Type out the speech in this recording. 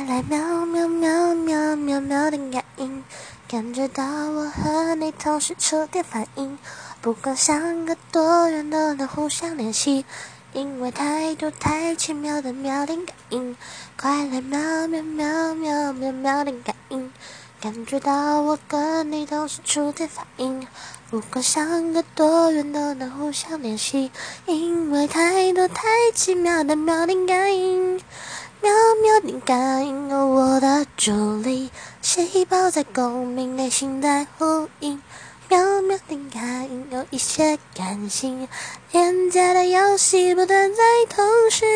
快来喵喵喵喵喵喵的感应，感觉到我和你同时触电反应，不管相隔多远都能互相联系，因为太多太奇妙的喵点感应，快来喵喵喵喵喵喵的感应，感觉到我跟你同时触电反应，不管相隔多远都能互相联系，因为太多太奇妙的喵点感应。灵感应，有我的助力，细胞在共鸣，内心在呼应。喵喵点感应，有一些感性，廉价的游戏不断在通讯。